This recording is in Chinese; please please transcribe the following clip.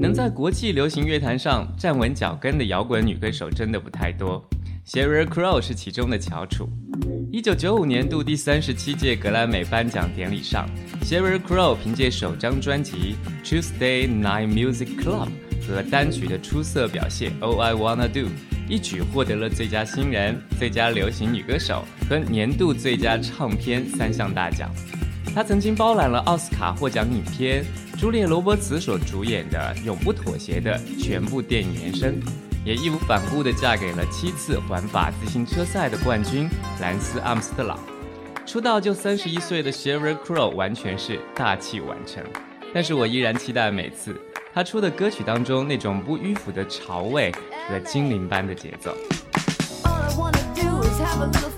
能在国际流行乐坛上站稳脚跟的摇滚女歌手真的不太多，Sheryl Crow 是其中的翘楚。一九九五年度第三十七届格莱美颁奖典礼上，Sheryl Crow 凭借首张专辑《Tuesday Night Music Club》和单曲的出色表现《All I Wanna Do》，一举获得了最佳新人、最佳流行女歌手和年度最佳唱片三项大奖。他曾经包揽了奥斯卡获奖影片。朱莉·罗伯茨所主演的《永不妥协》的全部电影原声，也义无反顾地嫁给了七次环法自行车赛的冠军兰斯·阿姆斯特朗。出道就三十一岁的 s h e r y Crow 完全是大器晚成，但是我依然期待每次他出的歌曲当中那种不迂腐的潮味和精灵般的节奏。All I wanna do is have a.